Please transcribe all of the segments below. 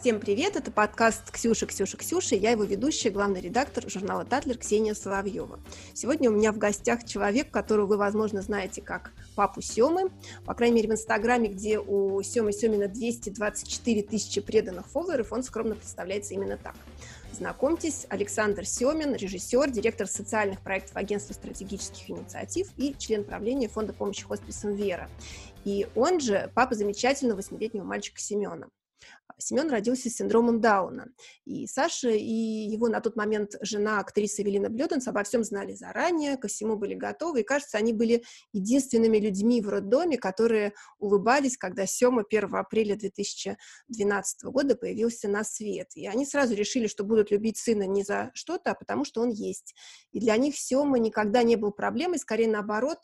Всем привет, это подкаст «Ксюша, Ксюша, Ксюша», я его ведущая, главный редактор журнала «Татлер» Ксения Соловьева. Сегодня у меня в гостях человек, которого вы, возможно, знаете как папу Семы, по крайней мере, в Инстаграме, где у Семы Семина 224 тысячи преданных фолловеров, он скромно представляется именно так. Знакомьтесь, Александр Семин, режиссер, директор социальных проектов Агентства стратегических инициатив и член правления Фонда помощи хосписам «Вера». И он же папа замечательного восьмилетнего мальчика Семена. Семен родился с синдромом Дауна. И Саша и его на тот момент жена, актриса Эвелина Блёденс, обо всем знали заранее, ко всему были готовы. И, кажется, они были единственными людьми в роддоме, которые улыбались, когда Сема 1 апреля 2012 года появился на свет. И они сразу решили, что будут любить сына не за что-то, а потому что он есть. И для них Сема никогда не был проблемой, скорее наоборот,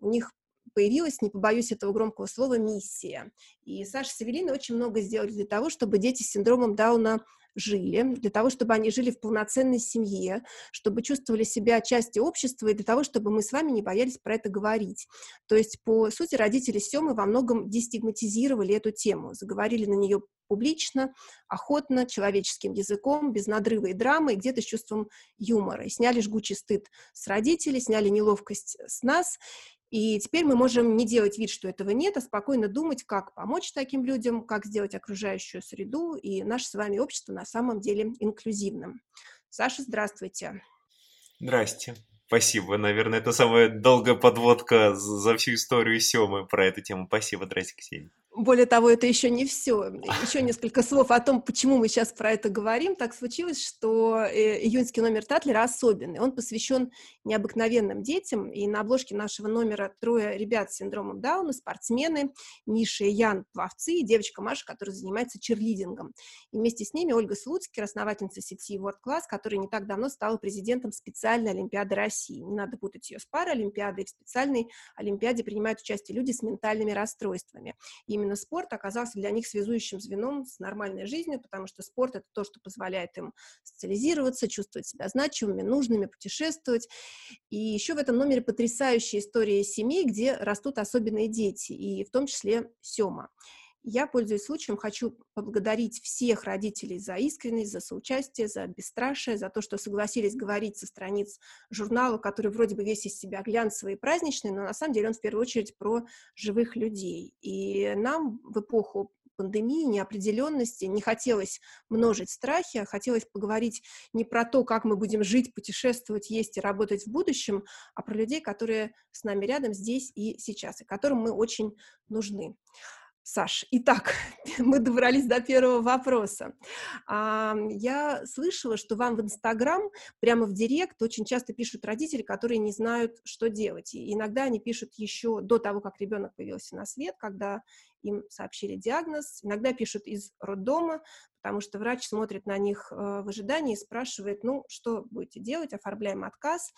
у них появилась, не побоюсь этого громкого слова, миссия. И Саша с Эвелиной очень много сделали для того, чтобы дети с синдромом Дауна жили, для того, чтобы они жили в полноценной семье, чтобы чувствовали себя частью общества и для того, чтобы мы с вами не боялись про это говорить. То есть, по сути, родители Семы во многом дестигматизировали эту тему, заговорили на нее публично, охотно, человеческим языком, без надрыва и драмы, и где-то с чувством юмора. И сняли жгучий стыд с родителей, сняли неловкость с нас, и теперь мы можем не делать вид, что этого нет, а спокойно думать, как помочь таким людям, как сделать окружающую среду и наше с вами общество на самом деле инклюзивным. Саша, здравствуйте. Здрасте. Спасибо. Наверное, это самая долгая подводка за всю историю Семы про эту тему. Спасибо, здрасте, Ксения. Более того, это еще не все. Еще несколько слов о том, почему мы сейчас про это говорим. Так случилось, что э, июньский номер Татлера особенный. Он посвящен необыкновенным детям, и на обложке нашего номера трое ребят с синдромом Дауна, спортсмены, Миша и Ян пловцы, и девочка Маша, которая занимается черлидингом. И вместе с ними Ольга Слуцкер, основательница сети World Class, которая не так давно стала президентом специальной Олимпиады России. Не надо путать ее с Паралимпиадой. В специальной Олимпиаде принимают участие люди с ментальными расстройствами. И именно спорт оказался для них связующим звеном с нормальной жизнью, потому что спорт — это то, что позволяет им социализироваться, чувствовать себя значимыми, нужными, путешествовать. И еще в этом номере потрясающая история семей, где растут особенные дети, и в том числе Сема. Я, пользуясь случаем, хочу поблагодарить всех родителей за искренность, за соучастие, за бесстрашие, за то, что согласились говорить со страниц журнала, который вроде бы весь из себя глянцевый и праздничный, но на самом деле он в первую очередь про живых людей. И нам в эпоху пандемии, неопределенности, не хотелось множить страхи, а хотелось поговорить не про то, как мы будем жить, путешествовать, есть и работать в будущем, а про людей, которые с нами рядом здесь и сейчас, и которым мы очень нужны. Саш, итак, мы добрались до первого вопроса. Я слышала, что вам в Инстаграм, прямо в Директ, очень часто пишут родители, которые не знают, что делать. И иногда они пишут еще до того, как ребенок появился на свет, когда им сообщили диагноз. Иногда пишут из роддома, потому что врач смотрит на них э, в ожидании и спрашивает, ну, что будете делать, оформляем отказ.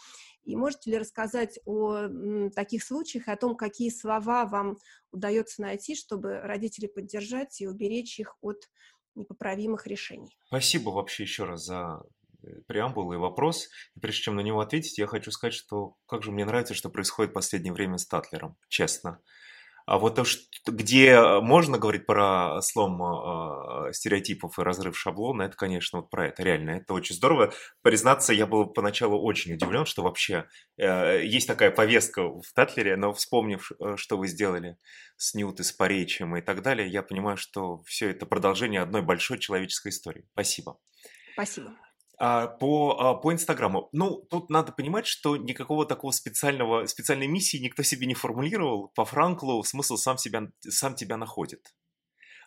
И можете ли рассказать о таких случаях о том, какие слова вам удается найти, чтобы родителей поддержать и уберечь их от непоправимых решений? Спасибо вообще еще раз за э, преамбулы и вопрос. И прежде чем на него ответить, я хочу сказать, что как же мне нравится, что происходит в последнее время с Татлером, честно. А вот то, что, где э, можно говорить про слом э, стереотипов и разрыв шаблона, это, конечно, вот про это, реально, это очень здорово. Признаться, я был поначалу очень удивлен, что вообще э, есть такая повестка в Татлере, но вспомнив, э, что вы сделали с Ньют и с Поречием и так далее, я понимаю, что все это продолжение одной большой человеческой истории. Спасибо. Спасибо. А, по, а, по Инстаграму. Ну, тут надо понимать, что никакого такого специального, специальной миссии никто себе не формулировал. По Франклу смысл сам, себя, сам тебя находит.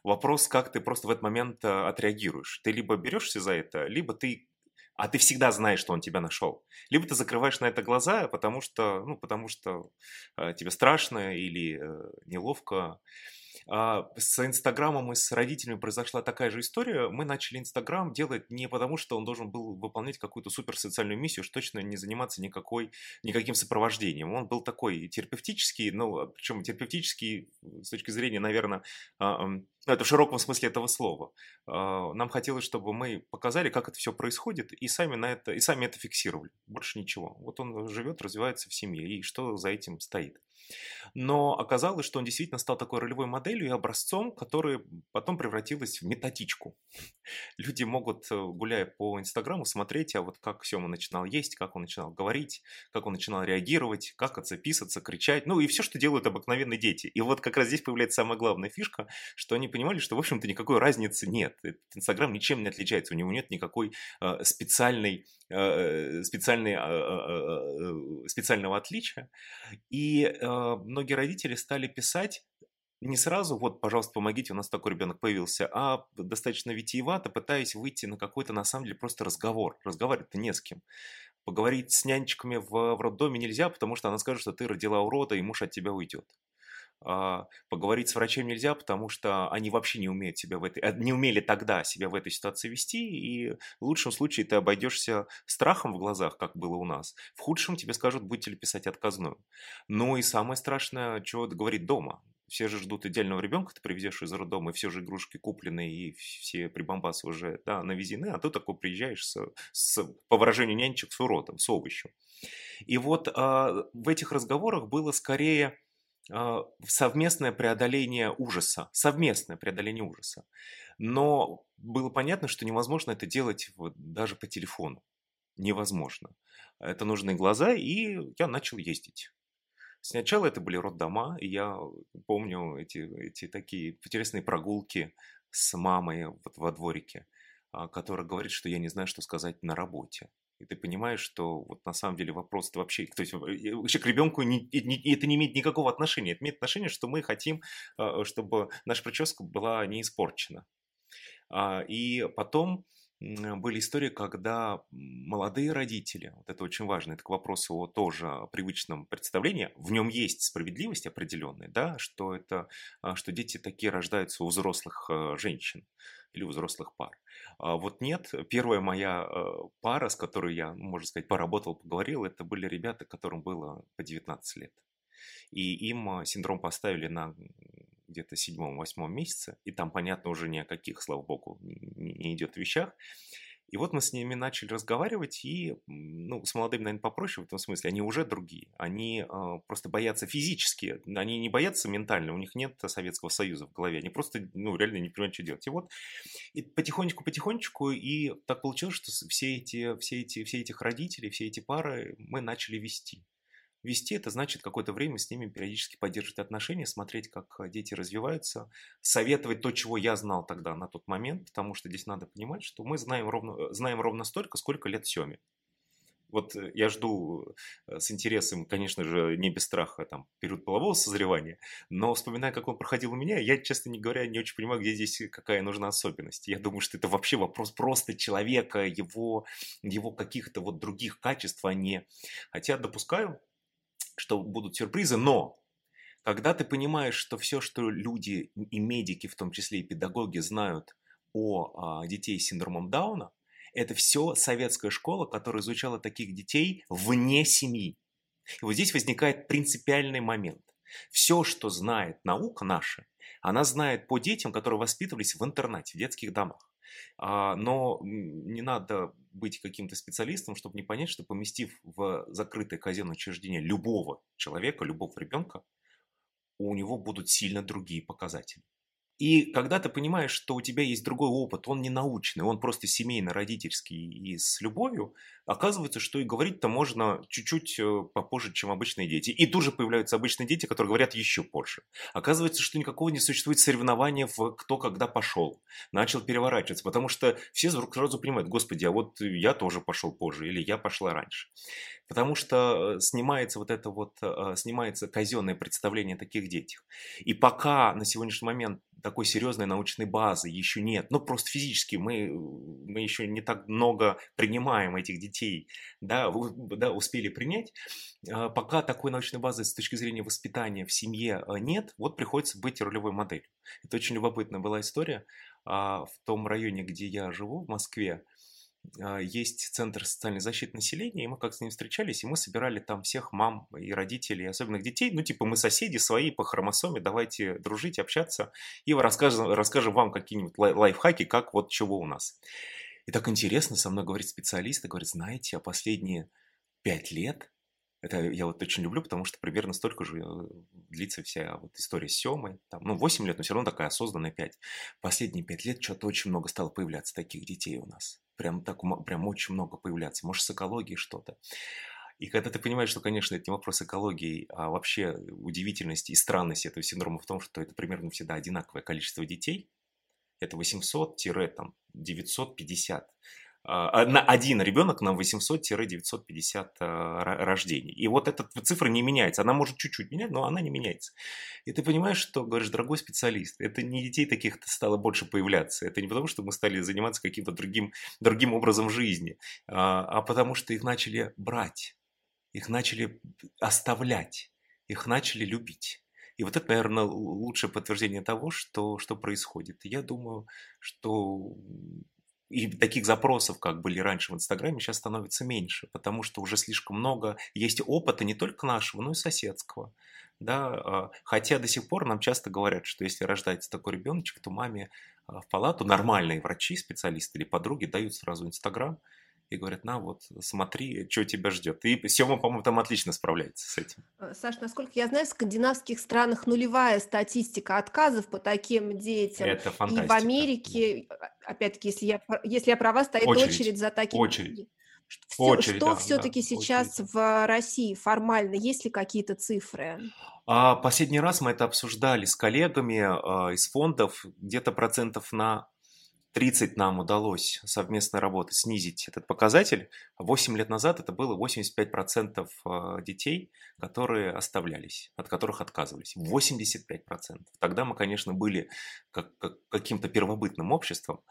Вопрос, как ты просто в этот момент а, отреагируешь. Ты либо берешься за это, либо ты а ты всегда знаешь, что он тебя нашел. Либо ты закрываешь на это глаза, потому что, ну, потому что тебе страшно или э, неловко. С Инстаграмом и с родителями произошла такая же история. Мы начали Инстаграм делать не потому, что он должен был выполнять какую-то супер социальную миссию, что точно не заниматься никакой, никаким сопровождением. Он был такой терапевтический, ну, причем терапевтический с точки зрения, наверное, а, Ну, это в широком смысле этого слова. А, нам хотелось, чтобы мы показали, как это все происходит, и сами, на это, и сами это фиксировали. Больше ничего. Вот он живет, развивается в семье, и что за этим стоит. Но оказалось, что он действительно стал такой ролевой моделью и образцом, который потом превратилась в методичку. Люди могут, э, гуляя по Инстаграму, смотреть, а вот как Сема начинал есть, как он начинал говорить, как он начинал реагировать, как отцеписаться, кричать, ну и все, что делают обыкновенные дети. И вот как раз здесь появляется самая главная фишка, что они понимали, что, в общем-то, никакой разницы нет. Инстаграм ничем не отличается, у него нет никакой э, специальной Э, специальный, а, а, а, специального отличия. И э, многие родители стали писать не сразу, вот, пожалуйста, помогите, у нас такой ребенок появился, а достаточно витиевато, пытаясь выйти на какой-то, на самом деле, просто разговор. Разговаривать-то не с кем. Поговорить с нянечками в, в роддоме нельзя, потому что она скажет, что ты родила урода, и муж от тебя уйдет. А, поговорить с врачом нельзя, потому что они вообще не умеют себя в этой, э, не умели тогда себя в этой ситуации вести, и в лучшем случае ты обойдешься страхом в глазах, как было у нас. В худшем тебе скажут, будете ли писать отказную. Ну и самое страшное, чего говорить дома. Все же ждут идеального ребенка, ты привезешь из роддома, и все же игрушки куплены, и все прибамбасы уже да, навезены, а ты такой приезжаешь с, с по выражению нянечек, с уродом, с овощем. И вот а, в этих разговорах было скорее совместное преодоление ужаса, совместное преодоление ужаса. Но было понятно, что невозможно это делать вот даже по телефону. Невозможно. Это нужны глаза, и я начал ездить. Сначала это были роддома, и я помню эти, эти такие интересные прогулки с мамой вот во дворике, а, которая говорит, что я не знаю, что сказать на работе. И ты понимаешь, что вот на самом деле вопрос -то вообще, то есть э, вообще к ребенку не, не, это не имеет никакого отношения. Это имеет отношение, что мы хотим, а, чтобы наша прическа была не испорчена. А, и потом были истории, когда молодые родители, вот это очень важно, это к вопросу о тоже привычном представлении, в нем есть справедливость определенная, да, что это, а, что дети такие рождаются у взрослых женщин или у взрослых пар. А вот нет, первая моя э, пара, с которой я, ну, можно сказать, поработал, поговорил, это были ребята, которым было по 19 лет. И им а, синдром поставили на где-то седьмом-восьмом месяце, и там, понятно, уже ни о каких, слава богу, не идет вещах. И вот мы с ними начали разговаривать, и, ну, с молодыми, наверное, попроще в этом смысле, они уже другие. Они э, просто боятся физически, они не боятся ментально, у них нет Советского Союза в голове, они просто, ну, реально не понимают, что делать. И вот и потихонечку-потихонечку, и так получилось, что все эти, все эти, все этих родителей, все эти пары мы начали вести. Вести это значит какое-то время с ними периодически поддерживать отношения, смотреть, как э, дети развиваются, советовать то, чего я знал тогда на тот момент, потому что здесь надо понимать, что мы знаем ровно, э, знаем ровно столько, сколько лет Семе. Вот э, я жду с интересом, конечно же, не без страха, там, период полового созревания, но вспоминая, как он проходил у меня, я, честно не говоря, не очень понимаю, где здесь какая нужна особенность. Я думаю, что это вообще вопрос просто человека, его, его каких-то вот других качеств, а не... Хотя допускаю, что будут сюрпризы, но когда ты понимаешь, что все, что люди и медики, в том числе и педагоги, знают о а, детей с синдромом Дауна, это все советская школа, которая изучала таких детей вне семьи. И вот здесь возникает принципиальный момент. Все, что знает наука наша, она знает по детям, которые воспитывались в интернате, в детских домах. А, но не надо быть каким-то специалистом, чтобы не понять, что поместив в закрытое казенное учреждение любого человека, любого ребенка, у него будут сильно другие показатели. И когда ты понимаешь, что у тебя есть другой опыт, он не научный, он просто семейно-родительский и с любовью, оказывается, что и говорить-то можно чуть-чуть э, попозже, чем обычные дети. И тут же появляются обычные дети, которые говорят еще позже. Оказывается, что никакого не существует соревнования в кто когда пошел. Начал переворачиваться, потому что все сразу понимают, господи, а вот я тоже пошел позже, или я пошла раньше. Потому что э, снимается вот это вот, э, снимается казенное представление о таких детях. И пока на сегодняшний момент такой серьезной научной базы еще нет. Ну, просто физически мы, мы еще не так много принимаем этих детей, да, да, успели принять. А пока такой научной базы с точки зрения воспитания в семье э, нет, вот приходится быть ролевой моделью. Это очень любопытная была история. А, в том районе, где я живу, в Москве, а, есть Центр социальной защиты населения, и мы как с ним встречались, и мы собирали там всех мам и родителей, особенных детей. Ну, типа, мы соседи свои по хромосоме, давайте дружить, общаться, и расскажем, расскажем вам какие-нибудь лайфхаки, как вот чего у нас. И так интересно, со мной говорит специалист, и говорит, знаете, а последние пять лет это я вот очень люблю, потому что примерно столько же э, длится вся вот история с Семой. Там, ну, 8 лет, но все равно такая осознанная 5. Последние 5 лет что-то очень много стало появляться таких детей у нас. Прям, так, прям очень много появляться. Может, с экологией что-то. И когда ты понимаешь, что, конечно, это не вопрос экологии, а вообще удивительность и странность этого синдрома в том, что это примерно всегда одинаковое количество детей, это 800-950 а, на один ребенок на 800-950 а, рождений. И вот эта цифра не меняется. Она может чуть-чуть менять, но она не меняется. И ты понимаешь, что, говоришь, дорогой специалист, это не детей таких стало больше появляться. Это не потому, что мы стали заниматься каким-то другим, другим образом жизни, а, а потому что их начали брать, их начали оставлять, их начали любить. И вот это, наверное, лучшее подтверждение того, что, что происходит. Я думаю, что и таких запросов, как были раньше в Инстаграме, сейчас становится меньше, потому что уже слишком много есть опыта не только нашего, но и соседского. Да, а, хотя до сих пор нам часто говорят, что если рождается такой ребеночек, то маме а, в палату нормальные врачи, специалисты или подруги дают сразу Инстаграм, и говорят, на вот, смотри, что тебя ждет. И Сема, по-моему, там отлично справляется с этим. Э, Саш, насколько я знаю, в скандинавских странах нулевая статистика отказов по таким детям. Это фантастика. И в Америке, а, опять-таки, если я, если я права, стоит очередь, очередь за такими. Очередь. Что, очередь, что да, все-таки да, сейчас очередь. в России формально? Есть ли какие-то цифры? А, последний раз мы это обсуждали с коллегами а, из фондов. Где-то процентов на 30 нам удалось совместной работы снизить этот показатель. 8 лет назад это было 85% э, детей, которые оставлялись, от которых отказывались. 85%. Тогда мы, конечно, были как, как, каким-то первобытным обществом.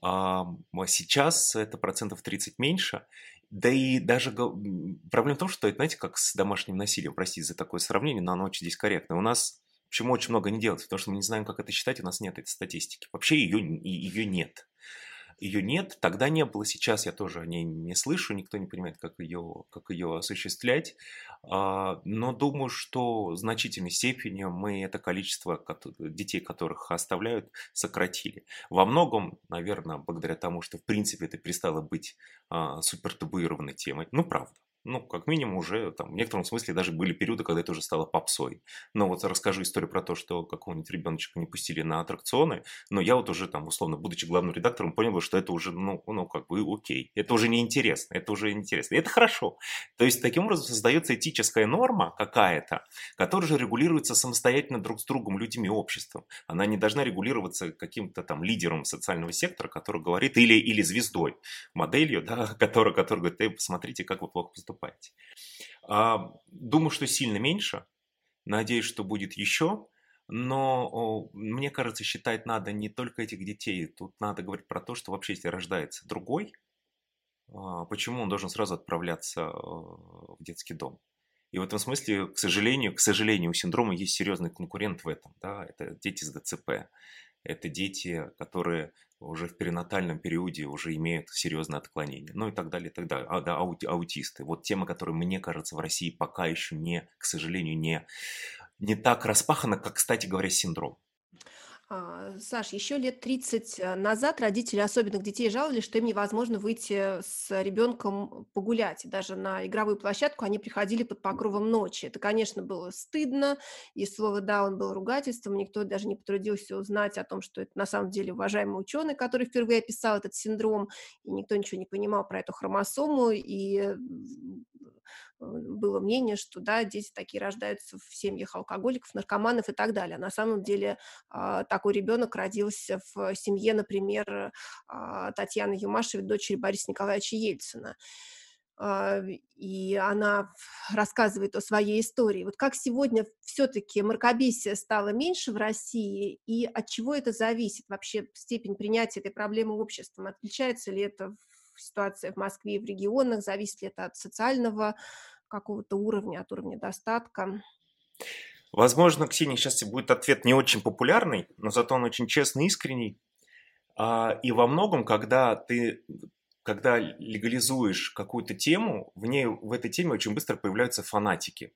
А сейчас это процентов 30 меньше. Да и даже проблема в том, что это, знаете, как с домашним насилием, простите за такое сравнение, но оно очень здесь корректно. У нас Почему очень много не делается? Потому что мы не знаем, как это считать, у нас нет этой статистики. Вообще ее, ее нет. Ее нет, тогда не было, сейчас я тоже о ней не слышу, никто не понимает, как ее, как ее осуществлять. А, но думаю, что в значительной степени мы это количество детей, которых оставляют, сократили. Во многом, наверное, благодаря тому, что в принципе это перестало быть а, супер табуированной темой. Ну, правда ну, как минимум, уже там, в некотором смысле даже были периоды, когда это уже стало попсой. Но вот расскажу историю про то, что какого-нибудь ребеночка не пустили на аттракционы, но я вот уже там, условно, будучи главным редактором, понял, что это уже, ну, ну как бы окей. Это уже не интересно, это уже интересно. Это хорошо. То есть, таким образом создается этическая норма какая-то, которая же регулируется самостоятельно друг с другом, людьми, обществом. Она не должна регулироваться каким-то там лидером социального сектора, который говорит, или, или звездой, моделью, да, которая, которая говорит, эй, посмотрите, как вы плохо поступаете поступаете. А, думаю, что сильно меньше. Надеюсь, что будет еще. Но мне кажется, считать надо не только этих детей. Тут надо говорить про то, что вообще, если рождается другой, а, почему он должен сразу отправляться э, в детский дом? И в этом смысле, к сожалению, к сожалению, у синдрома есть серьезный конкурент в этом. Да? Это дети с ДЦП. Это дети, которые уже в перинатальном периоде уже имеют серьезное отклонение, ну и так далее, и так далее. А, да, аути, аутисты. Вот тема, которая, мне кажется, в России пока еще не, к сожалению, не, не так распахана, как, кстати говоря, синдром. А, Саш, еще лет 30 э, назад родители особенных детей жаловались, что им невозможно выйти с ребенком погулять. Даже на игровую площадку они приходили под покровом ночи. Это, конечно, было стыдно, и слово «да» он был ругательством. Никто даже не потрудился узнать о том, что это на самом деле уважаемый ученый, который впервые описал этот синдром, и никто ничего не понимал про эту хромосому, и было мнение, что да, дети такие рождаются в семьях алкоголиков, наркоманов и так далее. На самом деле а, такой ребенок родился в семье, например, а, Татьяны Юмашевой, дочери Бориса Николаевича Ельцина а, и она рассказывает о своей истории. Вот как сегодня все-таки мракобесие стало меньше в России, и от чего это зависит? Вообще степень принятия этой проблемы обществом? Отличается ли это в ситуации в Москве и в регионах? Зависит ли это от социального какого-то уровня, от уровня достатка. Возможно, Ксения, сейчас будет ответ не очень популярный, но зато он очень честный, искренний. А, и во многом, когда ты когда легализуешь какую-то тему, в ней, в этой теме очень быстро появляются фанатики.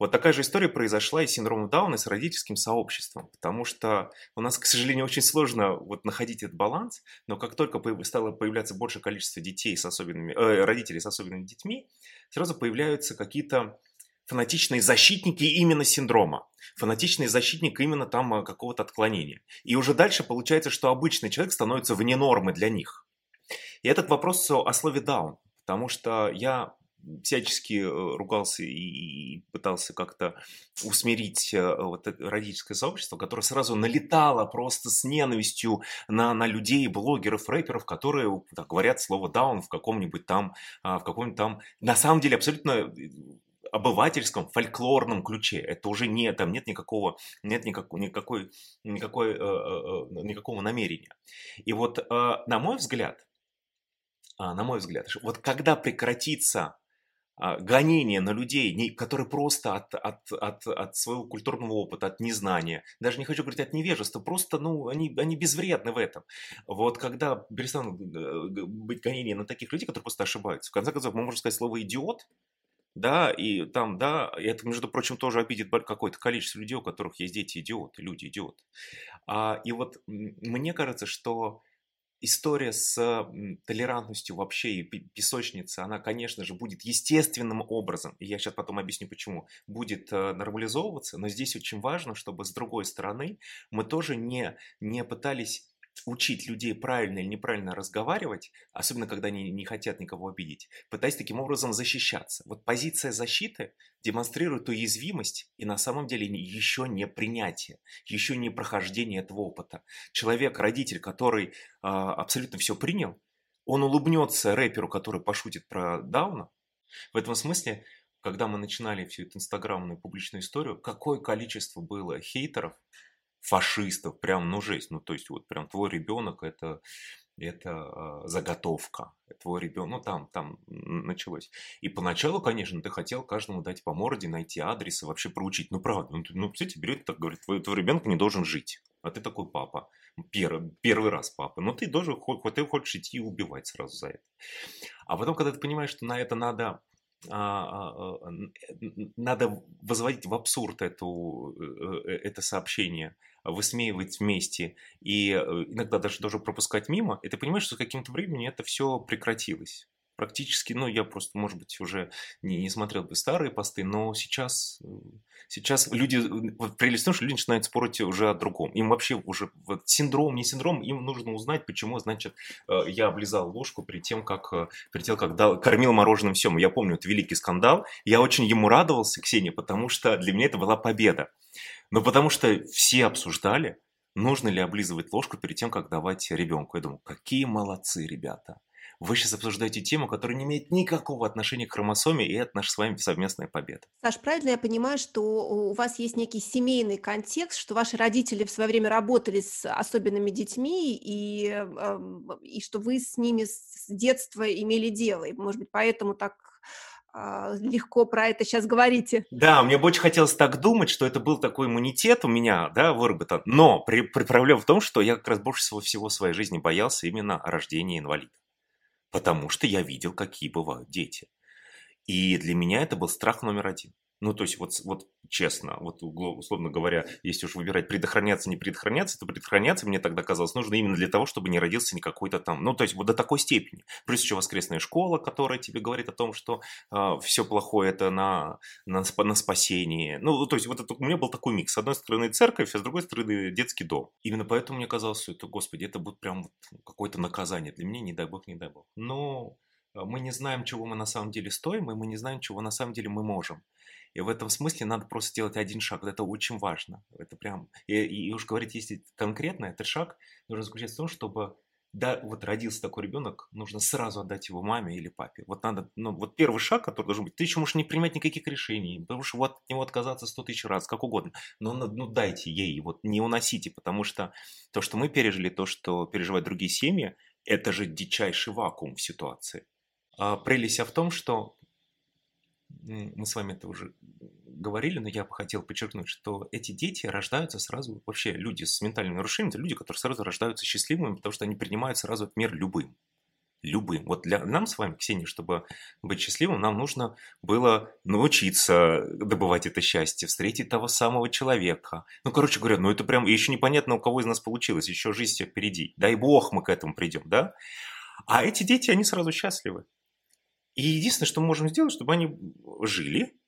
Вот такая же история произошла и с синдромом Дауна, и с родительским сообществом, потому что у нас, к сожалению, очень сложно вот находить этот баланс, но как только стало появляться большее количество детей с особенными, э, родителей с особенными детьми, сразу появляются какие-то фанатичные защитники именно синдрома, фанатичные защитники именно там э, какого-то отклонения. И уже дальше получается, что обычный человек становится вне нормы для них. И этот вопрос о слове «даун», потому что я всячески э, ругался и пытался как-то усмирить э, вот родительское сообщество, которое сразу налетало просто с ненавистью на, на людей, блогеров, рэперов, которые так, говорят слово «даун» в каком-нибудь там, а, в каком-нибудь там, на самом деле, абсолютно обывательском, фольклорном ключе. Это уже не, там нет никакого, нет никакой, никакой, никакой, э, э, никакого намерения. И вот, э, на мой взгляд, э, на мой взгляд, вот когда прекратится а, гонение на людей, которые просто от, от, от, от своего культурного опыта, от незнания, даже не хочу говорить от невежества, просто, ну, они, они безвредны в этом. Вот когда перестанут э, быть гонения на таких людей, которые просто ошибаются, в конце концов, мы можем сказать слово «идиот», да, и там, да, это, между прочим, тоже обидит какое-то количество людей, у которых есть дети идиоты, люди идиоты. А, и вот мне кажется, что история с толерантностью вообще и песочница, она, конечно же, будет естественным образом, и я сейчас потом объясню почему, будет э, нормализовываться, но здесь очень важно, чтобы с другой стороны мы тоже не, не пытались учить людей правильно или неправильно разговаривать, особенно когда они не хотят никого обидеть, пытаясь таким образом защищаться. Вот позиция защиты демонстрирует уязвимость и на самом деле еще не принятие, еще не прохождение этого опыта. Человек, родитель, который э, абсолютно все принял, он улыбнется рэперу, который пошутит про Дауна. В этом смысле, когда мы начинали всю эту инстаграмную публичную историю, какое количество было хейтеров, фашистов, прям, ну, жесть. Ну, то есть, вот прям твой ребенок это, это э, заготовка. Твой ребенок, ну, там, там началось. И поначалу, конечно, ты хотел каждому дать по морде, найти адрес и вообще проучить. Ну, правда, ну, ну кстати, берет так говорит, твой, твой ребенок не должен жить. А ты такой папа. Первый, первый раз папа. Но ты должен, хоть, ты хочешь идти и убивать сразу за это. А потом, когда ты понимаешь, что на это надо а, а, надо возводить в абсурд эту, э, э, это сообщение, высмеивать вместе и э, иногда даже, даже пропускать мимо, и ты понимаешь, что с каким-то временем это все прекратилось практически, ну, я просто, может быть, уже не, не смотрел бы старые посты, но сейчас, э, сейчас люди, прелесть в том, что люди начинают спорить уже о другом. Им вообще уже вот, синдром, не синдром, им нужно узнать, почему, значит, э, я облизал ложку перед тем, как, э, перед тем, как дал, кормил мороженым всем. Я помню, это великий скандал. Я очень ему радовался, Ксения, потому что для меня это была победа. Но потому что все обсуждали, нужно ли облизывать ложку перед тем, как давать ребенку. Я думаю, какие молодцы ребята. Вы сейчас обсуждаете тему, которая не имеет никакого отношения к хромосоме, и это наша с вами совместная победа. Саш, правильно я понимаю, что у вас есть некий семейный контекст, что ваши родители в свое время работали с особенными детьми, и, и что вы с ними с детства имели дело, и, может быть, поэтому так а, легко про это сейчас говорите. Да, мне бы очень хотелось так думать, что это был такой иммунитет у меня, да, выработан. Но при, при проблема в том, что я как раз больше всего, всего в своей жизни боялся именно рождения инвалида потому что я видел, какие бывают дети. И для меня это был страх номер один. Ну, то есть, вот, вот честно, вот условно говоря, если уж выбирать предохраняться, не предохраняться, то предохраняться мне тогда казалось нужно именно для того, чтобы не родился ни какой-то там, ну, то есть, вот до такой степени. Плюс еще воскресная школа, которая тебе говорит о том, что э, а, все плохое это на, на, на спасение. Ну, то есть, вот это, у меня был такой микс. С одной стороны церковь, а с другой стороны детский дом. Именно поэтому мне казалось, что это, господи, это будет прям какое-то наказание для меня, не дай бог, не дай бог. Но а, мы не знаем, чего мы на самом деле стоим, и мы не знаем, чего на самом деле мы можем. И в этом смысле надо просто сделать один шаг. Это очень важно. Это прям... И, и уж говорить, если конкретно, этот шаг нужно заключаться в том, чтобы да, вот родился такой ребенок, нужно сразу отдать его маме или папе. Вот надо, ну, вот первый шаг, который должен быть, ты еще можешь не принимать никаких решений, потому что вот от него отказаться сто тысяч раз, как угодно, но ну, дайте ей, вот не уносите, потому что то, что мы пережили, то, что переживают другие семьи, это же дичайший вакуум в ситуации. А прелесть в том, что мы с вами это уже говорили, но я бы хотел подчеркнуть, что эти дети рождаются сразу, вообще люди с ментальными нарушениями, это люди, которые сразу рождаются счастливыми, потому что они принимают сразу мир любым. любым. Вот для нам с вами, Ксения, чтобы быть счастливым, нам нужно было научиться добывать это счастье, встретить того самого человека. Ну, короче говоря, ну это прям еще непонятно, у кого из нас получилось, еще жизнь впереди. Дай бог мы к этому придем, да? А эти дети, они сразу счастливы. И единственное, что мы можем сделать, чтобы они жили,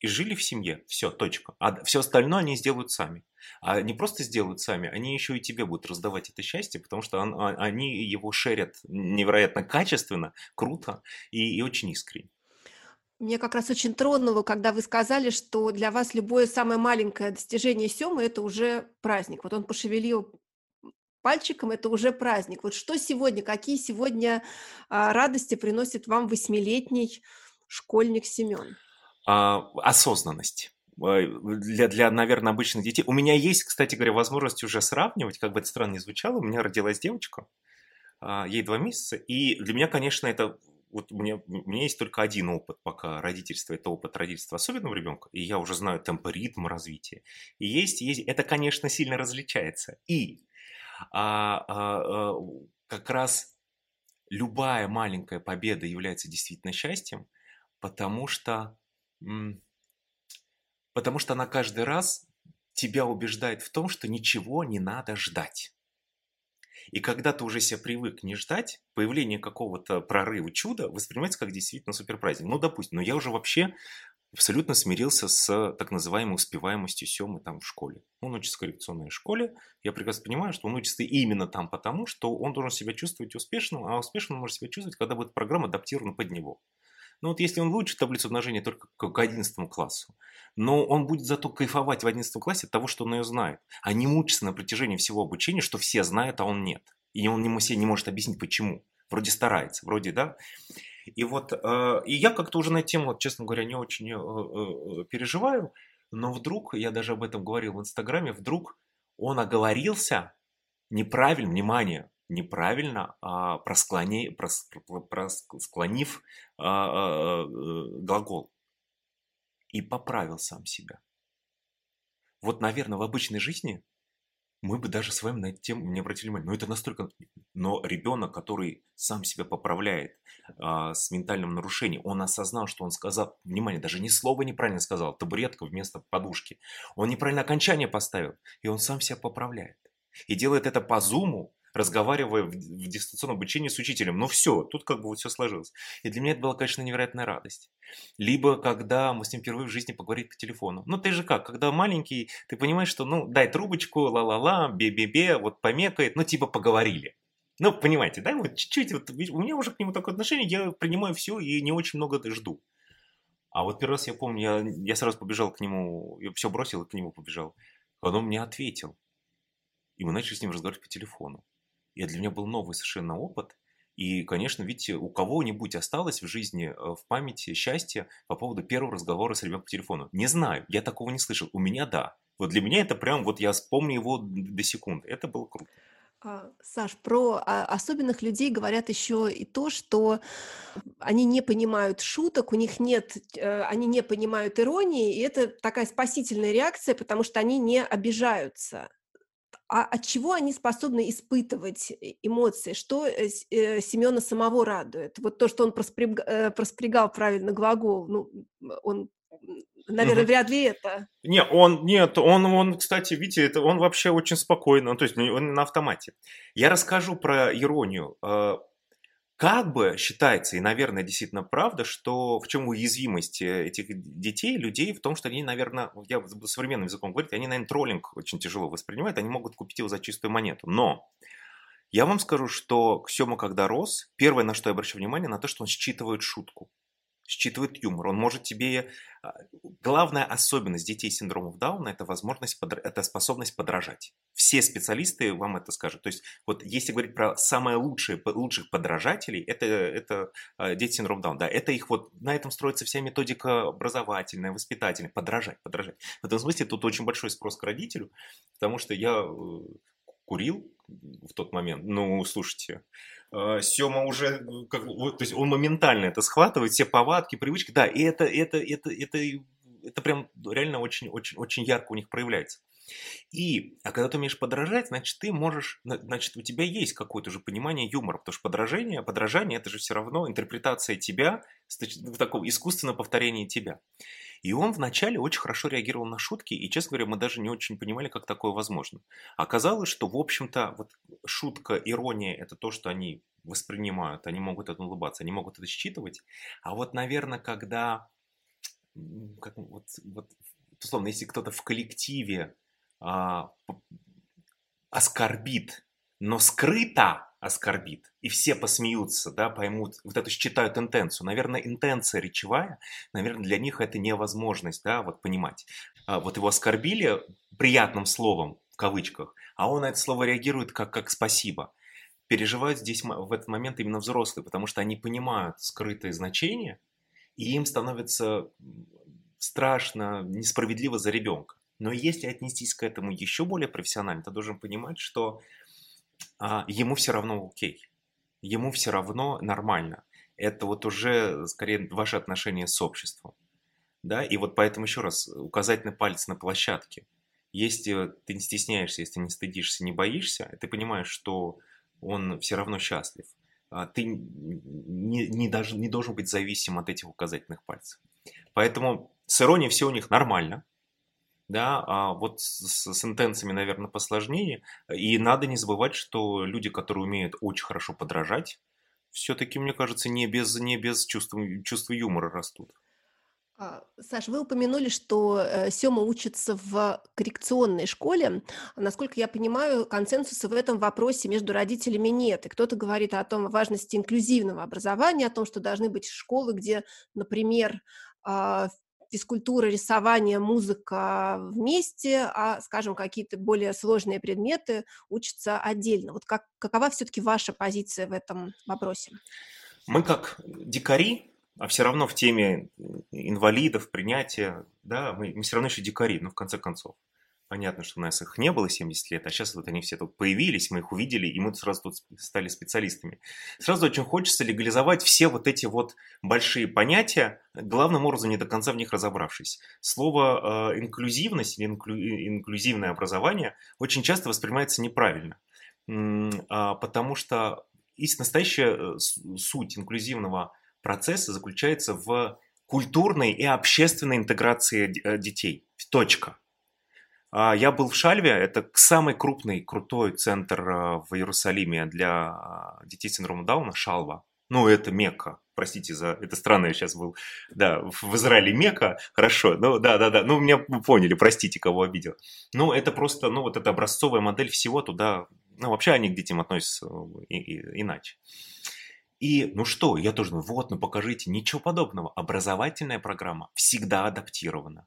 и жили в семье. Все, точка. А все остальное они сделают сами. А не просто сделают сами, они еще и тебе будут раздавать это счастье, потому что он, а, они его шерят невероятно качественно, круто и, и очень искренне. Мне как раз очень тронуло, когда вы сказали, что для вас любое самое маленькое достижение Семы – это уже праздник. Вот он пошевелил пальчиком, это уже праздник. Вот что сегодня, какие сегодня а, радости приносит вам восьмилетний школьник Семен? А, осознанность для, для, наверное, обычных детей. У меня есть, кстати говоря, возможность уже сравнивать, как бы это странно ни звучало. У меня родилась девочка, а, ей два месяца, и для меня, конечно, это вот меня, у меня есть только один опыт пока родительства, это опыт родительства особенного ребенка, и я уже знаю темп ритм развития. И есть, есть, это, конечно, сильно различается. И а, а, а, как раз любая маленькая победа является действительно счастьем, потому что Потому что она каждый раз тебя убеждает в том, что ничего не надо ждать. И когда ты уже себя привык не ждать, появление какого-то прорыва, чуда воспринимается как действительно суперпраздник. Ну, допустим, но я уже вообще абсолютно смирился с так называемой успеваемостью Семы там в школе. Он учится в коррекционной школе. Я прекрасно понимаю, что он учится именно там потому, что он должен себя чувствовать успешным, а успешным он может себя чувствовать, когда будет программа адаптирована под него. Ну вот если он выучит таблицу умножения только к 11 классу, но он будет зато кайфовать в 11 классе от того, что он ее знает, а не мучиться на протяжении всего обучения, что все знают, а он нет. И он не, себе не может объяснить, почему. Вроде старается, вроде, да. И вот, э, и я как-то уже на эту тему, честно говоря, не очень э, э, переживаю, но вдруг, я даже об этом говорил в Инстаграме, вдруг он оговорился неправильно, внимание, неправильно, а, просклони, прос, просклонив а, а, э, глагол. И поправил сам себя. Вот, наверное, в обычной жизни мы бы даже с вами на эту тему не обратили внимания. Но это настолько... Но ребенок, который сам себя поправляет а, с ментальным нарушением, он осознал, что он сказал, внимание, даже ни слова неправильно сказал, табуретка вместо подушки. Он неправильно окончание поставил, и он сам себя поправляет. И делает это по зуму, разговаривая в, в дистанционном обучении с учителем. Ну все, тут как бы вот все сложилось. И для меня это была, конечно, невероятная радость. Либо когда мы с ним впервые в жизни поговорить по телефону. Ну ты же как, когда маленький, ты понимаешь, что ну дай трубочку, ла-ла-ла, бе-бе-бе, вот помекает, ну типа поговорили. Ну, понимаете, да, вот чуть-чуть, вот, у меня уже к нему такое отношение, я принимаю все и не очень много жду. А вот первый раз я помню, я, я сразу побежал к нему, я все бросил и к нему побежал. Он мне ответил. И мы начали с ним разговаривать по телефону. И для меня был новый совершенно опыт. И, конечно, видите, у кого-нибудь осталось в жизни, э, в памяти счастье по поводу первого разговора с ребенком по телефону. Не знаю, я такого не слышал. У меня да. Вот для меня это прям, вот я вспомню его до секунды. Это было круто. А, Саш, про а, особенных людей говорят еще и то, что они не понимают шуток, у них нет, э, они не понимают иронии, и это такая спасительная реакция, потому что они не обижаются а от чего они способны испытывать э, эмоции? Что э, э, Семена самого радует? Вот то, что он проспряг, проспрягал правильно глагол, ну, он Наверное, вряд ли это. Не, он, нет, он, он, кстати, видите, это он вообще очень спокойно, то есть он на автомате. Я расскажу про иронию. Как бы считается, и, наверное, действительно правда, что в чем уязвимость э, этих детей, людей, в том, что они, наверное, я буду современным языком говорить, они, наверное, троллинг очень тяжело воспринимают, они могут купить его за чистую монету. Но я вам скажу, что Сема, когда рос, первое, на что я обращаю внимание, на то, что он считывает шутку считывает юмор, он может тебе... А, главная особенность детей с синдромом Дауна – это возможность, это способность подражать. Все специалисты вам это скажут. То есть вот если говорить про самые лучшие, лучших подражателей, это, это а, дети с синдромом Дауна. Да, это их вот, на этом строится вся методика образовательная, воспитательная. Подражать, подражать. В этом смысле тут очень большой спрос к родителю, потому что я э, курил в тот момент. Ну, слушайте, Сема уже, как, то есть он моментально это схватывает, все повадки, привычки, да, и это, это, это, это, это прям реально очень, очень, очень ярко у них проявляется. И, а когда ты умеешь подражать, значит, ты можешь, значит, у тебя есть какое-то же понимание юмора, потому что подражание, подражание это же все равно интерпретация тебя, в таком искусственном повторении тебя. И он вначале очень хорошо реагировал на шутки, и, честно говоря, мы даже не очень понимали, как такое возможно. Оказалось, что, в общем-то, вот шутка, ирония – это то, что они воспринимают, они могут это улыбаться, они могут это считывать. А вот, наверное, когда, как, вот, вот, условно, если кто-то в коллективе а, оскорбит, но скрыто оскорбит, и все посмеются, да, поймут, вот это считают интенцию. Наверное, интенция речевая, наверное, для них это невозможность, да, вот понимать. А, вот его оскорбили приятным словом, в кавычках, а он на это слово реагирует как, как спасибо. Переживают здесь в этот момент именно взрослые, потому что они понимают скрытое значение, и им становится страшно, несправедливо за ребенка. Но если отнестись к этому еще более профессионально, ты должен понимать, что ему все равно окей. Ему все равно нормально. Это вот уже скорее ваши отношения с обществом. Да, и вот поэтому еще раз, указательный палец на площадке. Если ты не стесняешься, если не стыдишься, не боишься, ты понимаешь, что он все равно счастлив. А ты не, не, даже, не должен быть зависим от этих указательных пальцев. Поэтому с иронией все у них нормально да, а вот с, с интенциями, наверное, посложнее. И надо не забывать, что люди, которые умеют очень хорошо подражать, все-таки, мне кажется, не без, не без чувства, чувства юмора растут. А, Саш, вы упомянули, что э, Сема учится в коррекционной школе. Насколько я понимаю, консенсуса в этом вопросе между родителями нет. И кто-то говорит о том о важности инклюзивного образования, о том, что должны быть школы, где, например, а, физкультура, рисование, музыка вместе, а, скажем, какие-то более сложные предметы учатся отдельно. Вот как, какова все-таки ваша позиция в этом вопросе? Мы как дикари, а все равно в теме инвалидов, принятия, да, мы, мы все равно еще дикари, но ну, в конце концов. Понятно, что у нас их не было 70 лет, а сейчас вот они все тут появились, мы их увидели, и мы сразу тут стали специалистами. Сразу очень хочется легализовать все вот эти вот большие понятия, главным образом не до конца в них разобравшись. Слово э, инклюзивность или инклю, инклюзивное образование очень часто воспринимается неправильно, э, потому что истинно настоящая э, суть инклюзивного процесса заключается в культурной и общественной интеграции э, детей. Точка. А, я был в Шальве, это самый крупный, крутой центр а, в Иерусалиме для а, детей с синдромом Дауна, Шалва. Ну, это Мекка. Простите за это странно, я сейчас был, да, в Израиле Мекка, хорошо, ну, да, да, да, ну, меня поняли, простите, кого обидел. Ну, это просто, ну, вот эта образцовая модель всего туда, ну, вообще они к детям относятся э, и, и, иначе. И, ну что, я тоже, ну вот, ну покажите, ничего подобного. Образовательная программа всегда адаптирована.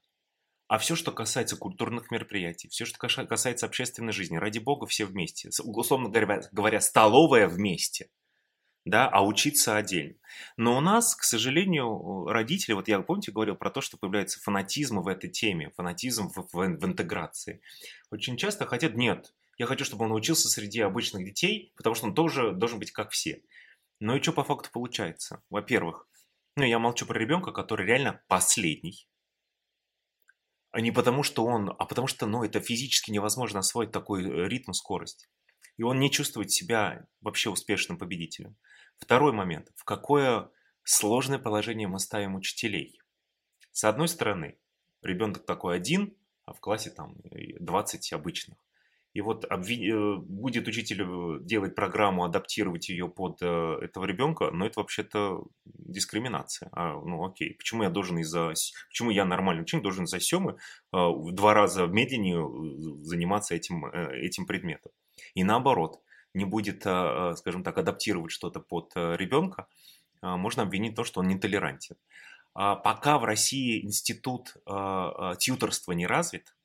А все, что касается культурных мероприятий, все, что касается общественной жизни, ради бога, все вместе. Условно говоря, говоря столовая вместе, да, а учиться отдельно. Но у нас, к сожалению, родители, вот я, помните, говорил про то, что появляется фанатизм в этой теме, фанатизм в, в, в интеграции. Очень часто хотят, нет, я хочу, чтобы он учился среди обычных детей, потому что он тоже должен быть как все. Но и что по факту получается? Во-первых, ну я молчу про ребенка, который реально последний, не потому, что он, а потому что, ну, это физически невозможно освоить такой э, ритм, скорость. И он не чувствует себя вообще успешным победителем. Второй момент. В какое сложное положение мы ставим учителей? С одной стороны, ребенок такой один, а в классе там 20 обычных. И вот обви... Э, будет учитель э, делать программу, адаптировать ее под э, этого ребенка, но это вообще-то дискриминация. А, ну окей, почему я должен из-за... Почему я нормальный ученик должен из-за Семы в два раза медленнее заниматься этим, этим предметом? И наоборот, не будет, скажем так, адаптировать что-то под ребенка, можно обвинить то, что он нетолерантен. А пока в России институт тьюторства не развит,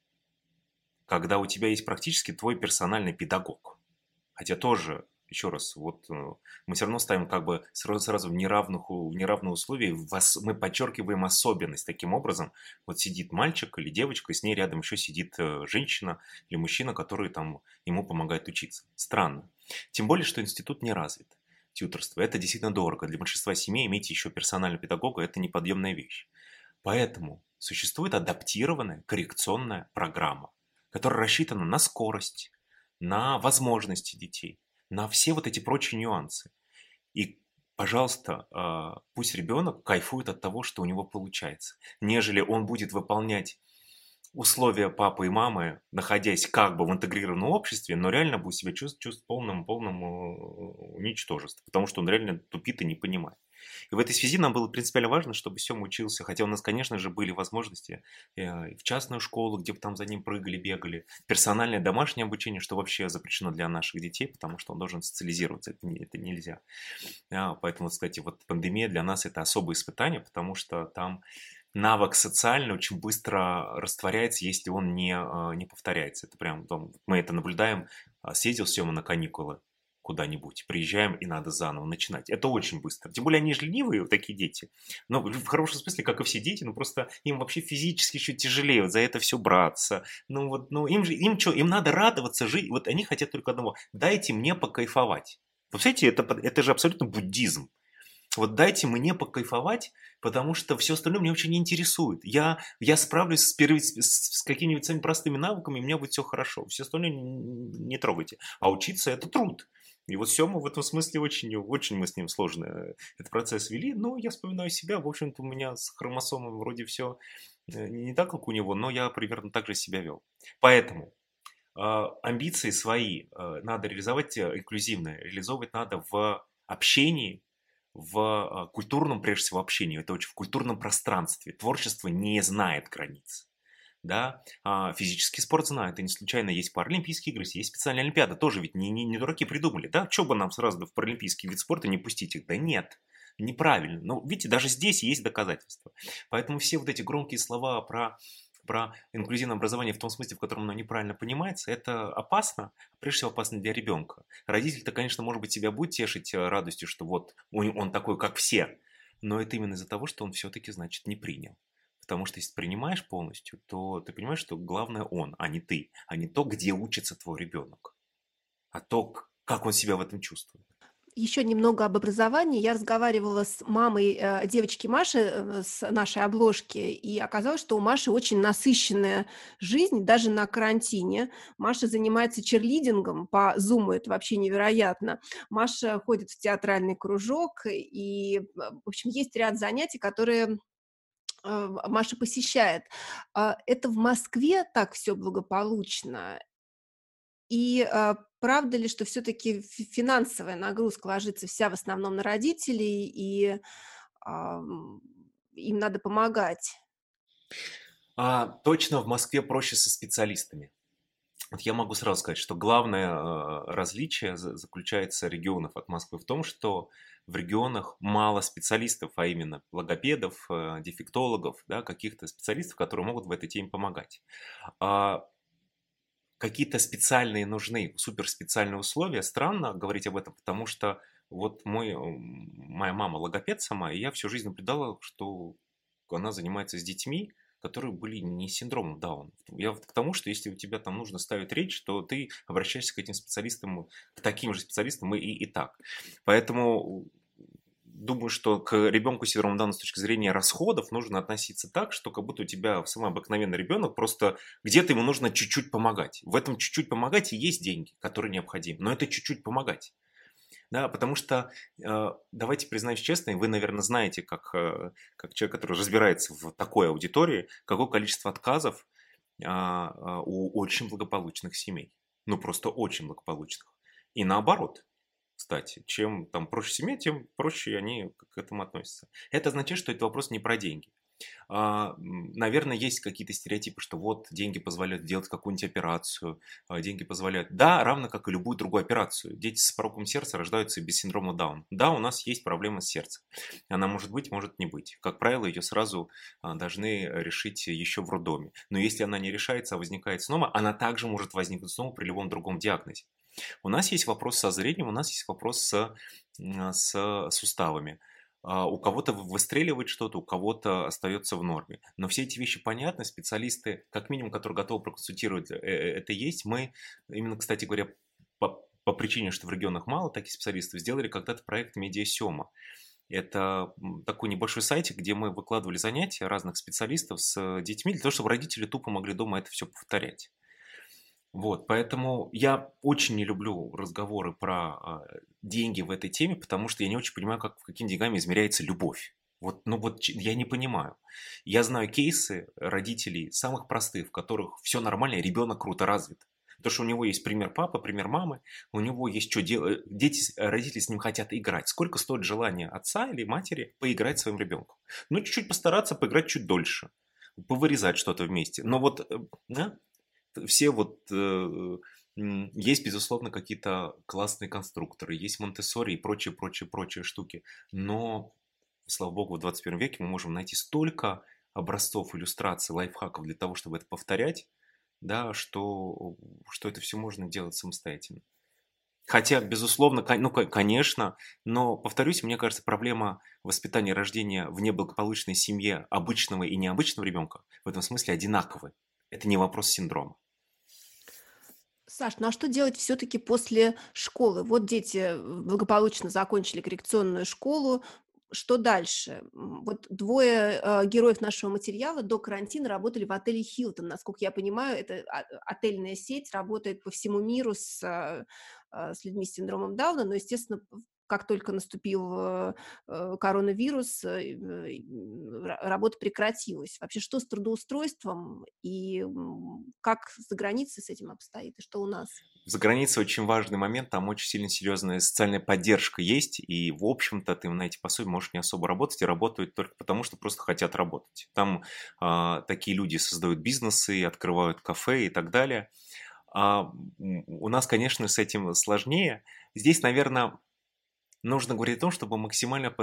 когда у тебя есть практически твой персональный педагог. Хотя тоже, еще раз, вот э, мы все равно ставим как бы сразу, сразу в, неравных, в неравные условия, мы подчеркиваем особенность. Таким образом, вот сидит мальчик или девочка, и с ней рядом еще сидит э, женщина или мужчина, который там ему помогает учиться. Странно. Тем более, что институт не развит тьюторство. Это действительно дорого. Для большинства семей иметь еще персонального педагога – это неподъемная вещь. Поэтому существует адаптированная коррекционная программа которая рассчитана на скорость, на возможности детей, на все вот эти прочие нюансы. И, пожалуйста, а, пусть ребенок кайфует от того, что у него получается, нежели он будет выполнять условия папы и мамы, находясь как бы в интегрированном обществе, но реально будет себя чувствовать, чувствовать полным, полным э, уничтожеством, потому что он реально тупит и не понимает. И в этой связи нам было принципиально важно, чтобы Сёма учился, хотя у нас, конечно же, были возможности э, в частную школу, где бы там за ним прыгали, бегали, персональное домашнее обучение, что вообще запрещено для наших детей, потому что он должен социализироваться, это, не, это нельзя. А, поэтому, кстати, вот пандемия для нас это особое испытание, потому что там навык социальный очень быстро растворяется, если он не, а, не повторяется. Это прям, мы это наблюдаем, съездил Сема на каникулы, куда-нибудь, приезжаем и надо заново начинать. Это очень быстро. Тем более они же ленивые, вот такие дети. Но в хорошем смысле, как и все дети, ну просто им вообще физически еще тяжелее вот за это все браться. Ну вот, ну им же, им что, им надо радоваться, жить. Вот они хотят только одного, дайте мне покайфовать. Вы представляете, это, это же абсолютно буддизм. Вот дайте мне покайфовать, потому что все остальное меня вообще не интересует. Я, я справлюсь с, с, с какими-нибудь самыми простыми навыками, и у меня будет все хорошо. Все остальное не трогайте. А учиться – это труд. И вот Сема в этом смысле очень, очень мы с ним сложно этот процесс вели. Но я вспоминаю себя, в общем-то, у меня с хромосомами вроде все э, не так, как у него, но я примерно так же себя вел. Поэтому э, амбиции свои э, надо реализовать э, инклюзивно, реализовывать надо в общении, в культурном, прежде всего, общении, это очень в культурном пространстве. Творчество не знает границ да, а, физический спорт знает, и не случайно есть паралимпийские игры, есть специальная олимпиада, тоже ведь не, не, не дураки придумали, да, что бы нам сразу в паралимпийский вид спорта не пустить их, да нет, неправильно, но видите, даже здесь есть доказательства, поэтому все вот эти громкие слова про про инклюзивное образование в том смысле, в котором оно неправильно понимается, это опасно, прежде всего опасно для ребенка. Родитель-то, конечно, может быть, себя будет тешить э, радостью, что вот он такой, как все, но это именно из-за того, что он все-таки, значит, не принял. Потому что если принимаешь полностью, то ты понимаешь, что главное он, а не ты, а не то, где учится твой ребенок, а то, как он себя в этом чувствует. Еще немного об образовании. Я разговаривала с мамой э, девочки Маши э, с нашей обложки, и оказалось, что у Маши очень насыщенная жизнь, даже на карантине. Маша занимается черлидингом по Зуму, это вообще невероятно. Маша ходит в театральный кружок, и, э, в общем, есть ряд занятий, которые Маша посещает. А, это в Москве так все благополучно? И а, правда ли, что все-таки финансовая нагрузка ложится вся в основном на родителей, и им надо помогать? А, точно в Москве проще со специалистами. Вот я могу сразу сказать, что главное различие заключается регионов от Москвы в том, что в регионах мало специалистов, а именно логопедов, э, дефектологов, да, каких-то специалистов, которые могут в этой теме помогать. А какие-то специальные нужны, суперспециальные условия. Странно говорить об этом, потому что вот мой, моя мама логопед сама, и я всю жизнь наблюдала, что она занимается с детьми, которые были не синдромом Дауна. Я к тому, что если у тебя там нужно ставить речь, то ты обращаешься к этим специалистам, к таким же специалистам и, и так. Поэтому думаю, что к ребенку с синдромом Дауна с точки зрения расходов нужно относиться так, что как будто у тебя самый обыкновенный ребенок, просто где-то ему нужно чуть-чуть помогать. В этом чуть-чуть помогать и есть деньги, которые необходимы. Но это чуть-чуть помогать. Да, потому что, э, давайте признаюсь честно, вы, наверное, знаете, как, э, как человек, который разбирается в такой аудитории, какое количество отказов а, у очень благополучных семей. Ну, просто очень благополучных. И наоборот, кстати, чем там проще семья, тем проще они к этому относятся. Это означает, что это вопрос не про деньги. А, наверное, есть какие-то стереотипы, что вот деньги позволяют делать какую-нибудь операцию, а, деньги позволяют. Да, равно как и любую другую операцию. Дети с пороком сердца рождаются без синдрома Даун. Да, у нас есть проблема с сердцем. Она может быть, может не быть. Как правило, ее сразу а, должны решить еще в роддоме. Но если она не решается, а возникает снова, она также может возникнуть снова при любом другом диагнозе. У нас есть вопрос со зрением, у нас есть вопрос с, с суставами. А, у кого-то выстреливает что-то, у кого-то остается в норме. Но все эти вещи понятны, специалисты, как минимум, которые готовы проконсультировать, э, э, это есть. Мы именно, кстати говоря, по, по причине, что в регионах мало таких специалистов, сделали когда-то проект Медиасема. Это такой небольшой сайтик, где мы выкладывали занятия разных специалистов с детьми, для того, чтобы родители тупо могли дома это все повторять. Вот, поэтому я очень не люблю разговоры про а, деньги в этой теме, потому что я не очень понимаю, как, какими деньгами измеряется любовь. Вот, ну вот я не понимаю. Я знаю кейсы родителей самых простых, в которых все нормально, ребенок круто развит. Потому что у него есть пример папы, пример мамы, у него есть что делать. Дети, родители с ним хотят играть. Сколько стоит желание отца или матери поиграть своим ребенком? Ну, чуть-чуть постараться поиграть чуть дольше, повырезать что-то вместе. Но вот, э, да, все вот э, есть, безусловно, какие-то классные конструкторы, есть монте и прочие, прочие, прочие штуки. Но, слава богу, в 21 веке мы можем найти столько образцов, иллюстраций, лайфхаков для того, чтобы это повторять, да, что, что это все можно делать самостоятельно. Хотя, безусловно, ну, конечно, но, повторюсь, мне кажется, проблема воспитания рождения в неблагополучной семье обычного и необычного ребенка в этом смысле одинаковы. Это не вопрос синдрома. Саш, ну а что делать все-таки после школы? Вот дети благополучно закончили коррекционную школу, что дальше? Вот двое э, героев нашего материала до карантина работали в отеле Хилтон. Насколько я понимаю, это а, отельная сеть работает по всему миру с, э, э с людьми с синдромом Дауна, но, естественно, как только наступил э, э, коронавирус, э, работа прекратилась. Вообще, что с трудоустройством и как за границей с этим обстоит, и что у нас? За границей очень важный момент, там очень сильно серьезная социальная поддержка есть, и, в общем-то, ты на эти пособия можешь не особо работать, и работают только потому, что просто хотят работать. Там а, такие люди создают бизнесы, открывают кафе и так далее. А у нас, конечно, с этим сложнее. Здесь, наверное, нужно говорить о том, чтобы максимально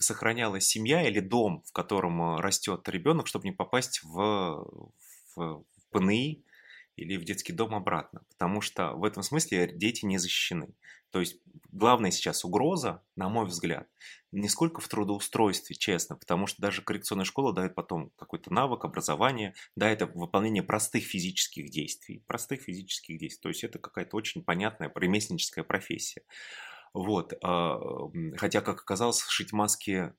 сохранялась семья или дом, в котором э, растет ребенок, чтобы не попасть в, в ПНИ или в детский дом обратно. Потому что в этом смысле дети не защищены. То есть главная сейчас угроза, на мой взгляд, не сколько в трудоустройстве, честно, потому что даже коррекционная школа дает потом какой-то навык, образование, да, это выполнение простых физических действий, простых физических действий. То есть это какая-то очень понятная ремесленническая профессия. Вот. А, хотя, как оказалось, шить маски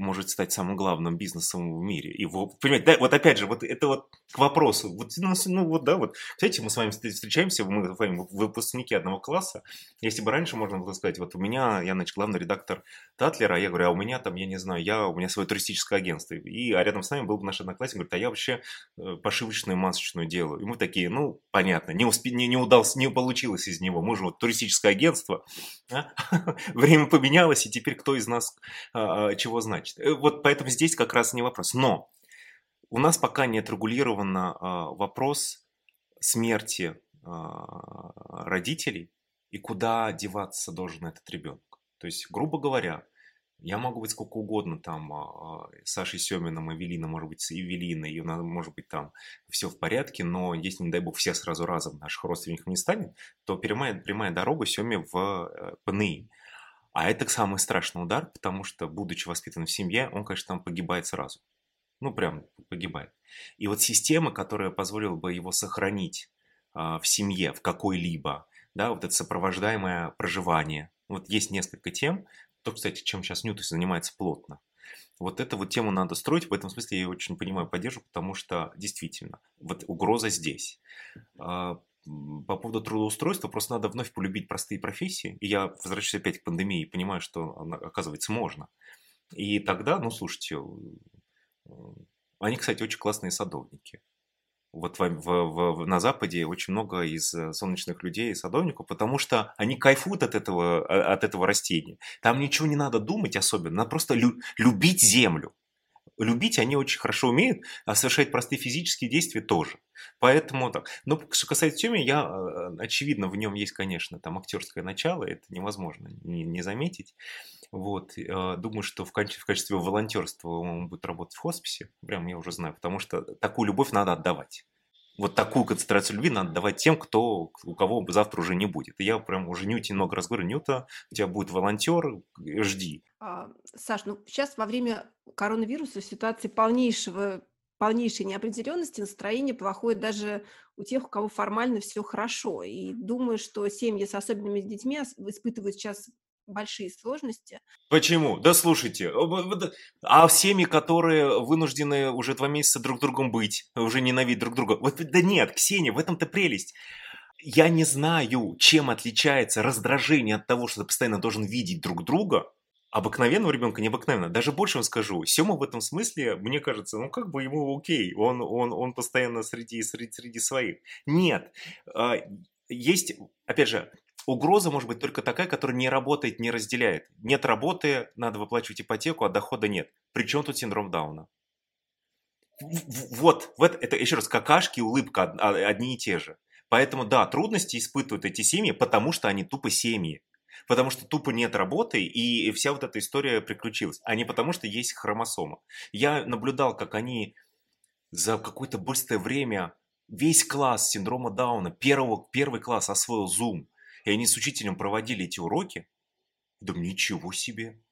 может стать самым главным бизнесом в мире. И вот, понимаете, да, вот опять же, вот это вот к вопросу. Вот, ну, вот, да, вот, кстати, мы с вами встречаемся, мы с вами выпускники одного класса. Если бы раньше можно было сказать, вот у меня, я, значит, главный редактор Татлера, я говорю, а у меня там, я не знаю, я, у меня свое туристическое агентство. И а рядом с нами был бы наш одноклассник, говорит, а я вообще э, пошивочную масочную делаю. И мы такие, ну, понятно, не, успе, не, не удалось, не получилось из него. Мы же вот туристическое агентство. А? Время поменялось, и теперь кто из нас а, а, чего знает? Значит. Э, вот поэтому здесь как раз не вопрос. Но у нас пока не отрегулирован а, вопрос смерти а, родителей и куда деваться должен этот ребенок. То есть, грубо говоря, я могу быть сколько угодно там а, Сашей Семиным, Эвелина, может быть, с Эвелиной, и у нас может быть там все в порядке, но если, не дай бог, все сразу разом наших родственников не станет, то прямая, прямая дорога Семе в э, ПНИ. А это самый страшный удар, потому что, будучи воспитан в семье, он, конечно, там погибает сразу. Ну, прям погибает. И вот система, которая позволила бы его сохранить э, в семье, в какой-либо, да, вот это сопровождаемое проживание. Вот есть несколько тем, то, кстати, чем сейчас Ньютон занимается плотно. Вот эту вот тему надо строить, в этом смысле я ее очень понимаю, поддерживаю, потому что действительно, вот угроза здесь. По поводу трудоустройства, просто надо вновь полюбить простые профессии. И я возвращаюсь опять к пандемии и понимаю, что, оказывается, можно. И тогда, ну, слушайте, они, кстати, очень классные садовники. Вот в, в, в, на Западе очень много из э, солнечных людей и садовников, потому что они кайфуют от этого, а, от этого растения. Там ничего не надо думать особенно, надо просто лю, любить землю любить они очень хорошо умеют, а совершать простые физические действия тоже. Поэтому так. Но что касается Тёми, я, э, очевидно, в нем есть, конечно, там актерское начало, это невозможно не, не заметить. Вот. Э, думаю, что в в качестве волонтерства он будет работать в хосписе, прям я уже знаю, потому что такую любовь надо отдавать вот такую концентрацию любви надо давать тем, кто, у кого завтра уже не будет. И я прям уже Нюте много раз говорю, Нюта, у тебя будет волонтер, жди. А, Саш, ну сейчас во время коронавируса ситуации полнейшего полнейшей неопределенности, настроение плохое даже у тех, у кого формально все хорошо. И думаю, что семьи с особенными детьми испытывают сейчас большие сложности. Почему? Да слушайте, а семьи, которые вынуждены уже два месяца друг другом быть, уже ненавидят друг друга, вот да нет, Ксения, в этом-то прелесть. я не знаю, чем отличается раздражение от того, что ты постоянно должен видеть друг друга, обыкновенного ребенка необыкновенно. Даже больше вам скажу, Сема в этом смысле, мне кажется, ну как бы ему окей, он, он, он постоянно среди, среди, среди своих. Нет, а, есть, опять же, угроза может быть только такая, которая не работает, не разделяет. Нет работы, надо выплачивать ипотеку, а дохода нет. Причем тут синдром Дауна? Вот, вот это еще раз, какашки, улыбка одни и те же. Поэтому, да, трудности испытывают эти семьи, потому что они тупо семьи. Потому что тупо нет работы, и вся вот эта история приключилась. А не потому, что есть хромосома. Я наблюдал, как они за какое-то быстрое время весь класс синдрома Дауна, первого, первый класс освоил Zoom, и они с учителем проводили эти уроки. Думаю, ничего себе.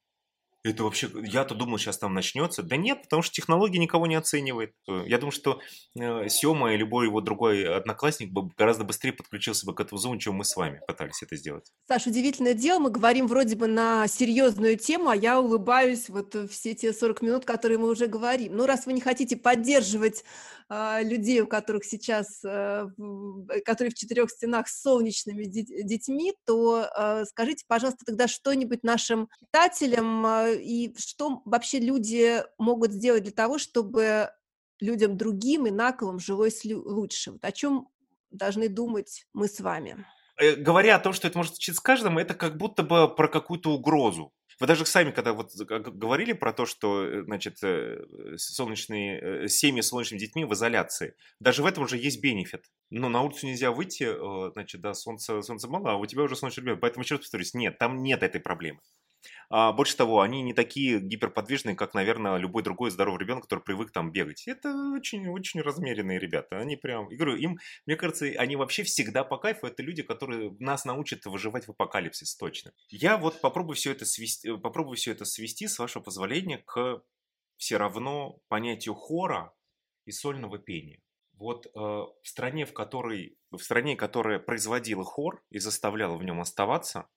Это вообще, я-то думал, сейчас там начнется. Да нет, потому что технология никого не оценивает. Я думаю, что э, Сема и любой его другой одноклассник бы гораздо быстрее подключился бы к этому Zoom, чем мы с вами пытались это сделать. Саш, удивительное дело, мы говорим вроде бы на серьезную тему, а я улыбаюсь вот все те 40 минут, которые мы уже говорим. Ну, раз вы не хотите поддерживать э, людей, у которых сейчас, э, которые в четырех стенах с солнечными детьми, то э, скажите, пожалуйста, тогда что-нибудь нашим читателям э, и что вообще люди могут сделать для того, чтобы людям другим, инаковым жилось лучше? Вот о чем должны думать мы с вами? Э, говоря о том, что это может случиться с каждым, это как будто бы про какую-то угрозу. Вы даже сами, когда вот говорили про то, что, э, значит, э, солнечные, семьи с солнечными детьми в изоляции, даже в этом уже есть бенефит. Но на улицу нельзя выйти, значит, да, солнце, солнце мало, а у тебя уже солнечный ребенок. Поэтому еще раз повторюсь, нет, там нет этой проблемы. А, больше того, они не такие гиперподвижные, как, наверное, любой другой здоровый ребенок, который привык там бегать. Это очень-очень размеренные ребята. Они прям, я говорю, им, мне кажется, они вообще всегда по кайфу. Это люди, которые нас научат выживать в апокалипсис, точно. Я вот попробую все это свести, попробую все это свести, с вашего позволения, к все равно понятию хора и сольного пения. Вот э, в стране, в которой, в стране, которая производила хор и заставляла в нем оставаться,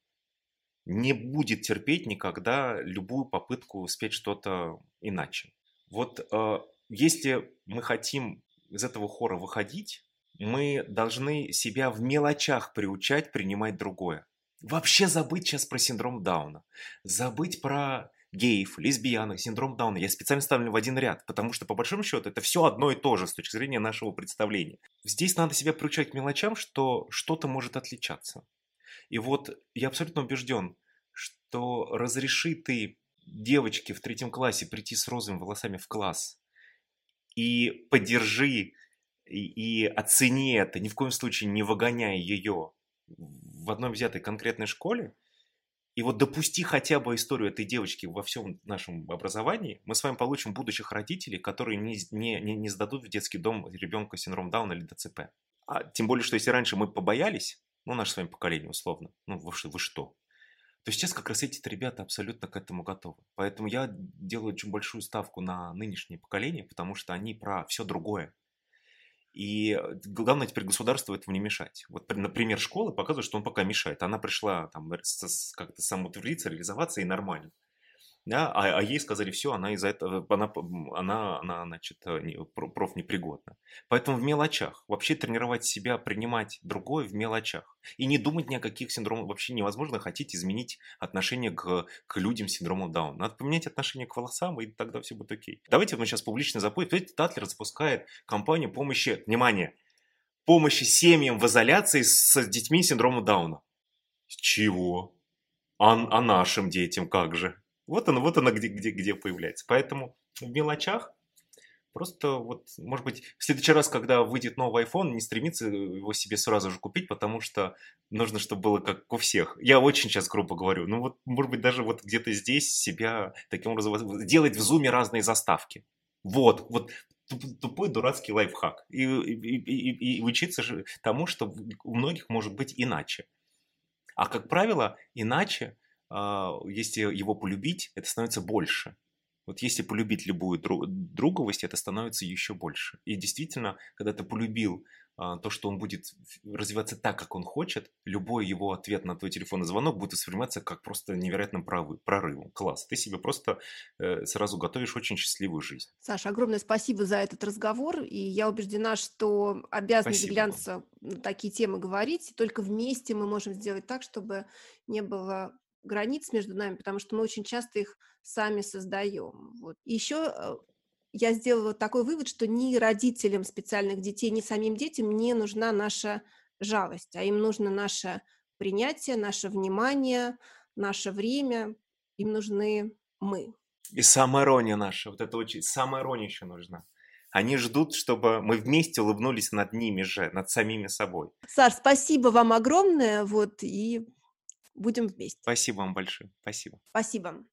не будет терпеть никогда любую попытку спеть что-то иначе. Вот э, если мы хотим из этого хора выходить, мы должны себя в мелочах приучать принимать другое. Вообще забыть сейчас про синдром Дауна. Забыть про геев, лесбиянок, синдром Дауна. Я специально ставлю в один ряд, потому что, по большому счету, это все одно и то же с точки зрения нашего представления. Здесь надо себя приучать к мелочам, что что-то может отличаться. И вот я абсолютно убежден, что разреши ты девочке в третьем классе прийти с розовыми волосами в класс и поддержи и, и оцени это, ни в коем случае не выгоняя ее в одной взятой конкретной школе, и вот допусти хотя бы историю этой девочки во всем нашем образовании, мы с вами получим будущих родителей, которые не, не, не, не сдадут в детский дом ребенка с синдромом Дауна или ДЦП. А тем более, что если раньше мы побоялись, ну, наше с вами поколение условно. Ну, вы, вы что? То сейчас как раз эти ребята абсолютно к этому готовы. Поэтому я делаю очень большую ставку на нынешнее поколение, потому что они про все другое. И э, главное теперь государству этого не мешать. Вот, например, школы показывают, что он пока мешает. Она пришла там как-то самоутвердиться, реализоваться и нормально да, а, а ей сказали, все, она из-за этого, она, она, она значит, э, проф непригодна. Поэтому в мелочах, вообще тренировать себя, принимать другое в мелочах. И не думать ни о каких синдромах, вообще невозможно хотеть изменить отношение к, к людям с синдромом Дауна. Надо поменять отношение к волосам, и тогда все будет окей. Давайте мы сейчас публично запустим. Видите, Татлер запускает кампанию помощи, внимание, помощи семьям в изоляции с детьми с синдромом Дауна. Чего? А, а нашим детям как же? Вот она, вот она где, где, где появляется. Поэтому в мелочах Просто вот, может быть, в следующий раз, когда выйдет новый iPhone, не стремиться его себе сразу же купить, потому что нужно, чтобы было как у всех. Я очень сейчас грубо говорю. Ну вот, может быть, даже вот где-то здесь себя таким образом... Делать в зуме разные заставки. Вот, вот тупой дурацкий лайфхак. И, и, и, и учиться тому, что у многих может быть иначе. А как правило, иначе если его полюбить, это становится больше. Вот если полюбить любую дру- друговость, это становится еще больше. И действительно, когда ты полюбил а, то, что он будет развиваться так, как он хочет, любой его ответ на твой телефонный звонок будет восприниматься как просто невероятным прорывом. Класс. Ты себе просто э, сразу готовишь очень счастливую жизнь. Саша, огромное спасибо за этот разговор. И я убеждена, что обязаны глянца на такие темы говорить. И только вместе мы можем сделать так, чтобы не было границ между нами, потому что мы очень часто их сами создаем. Вот. И еще э, я сделала такой вывод, что ни родителям специальных детей, ни самим детям не нужна наша жалость, а им нужно наше принятие, наше внимание, наше время, им нужны мы. И самоирония наша, вот это очень, самоирония еще нужна. Они ждут, чтобы мы вместе улыбнулись над ними же, над самими собой. Саш, спасибо вам огромное, вот, и будем вместе. Спасибо вам большое, спасибо. Спасибо.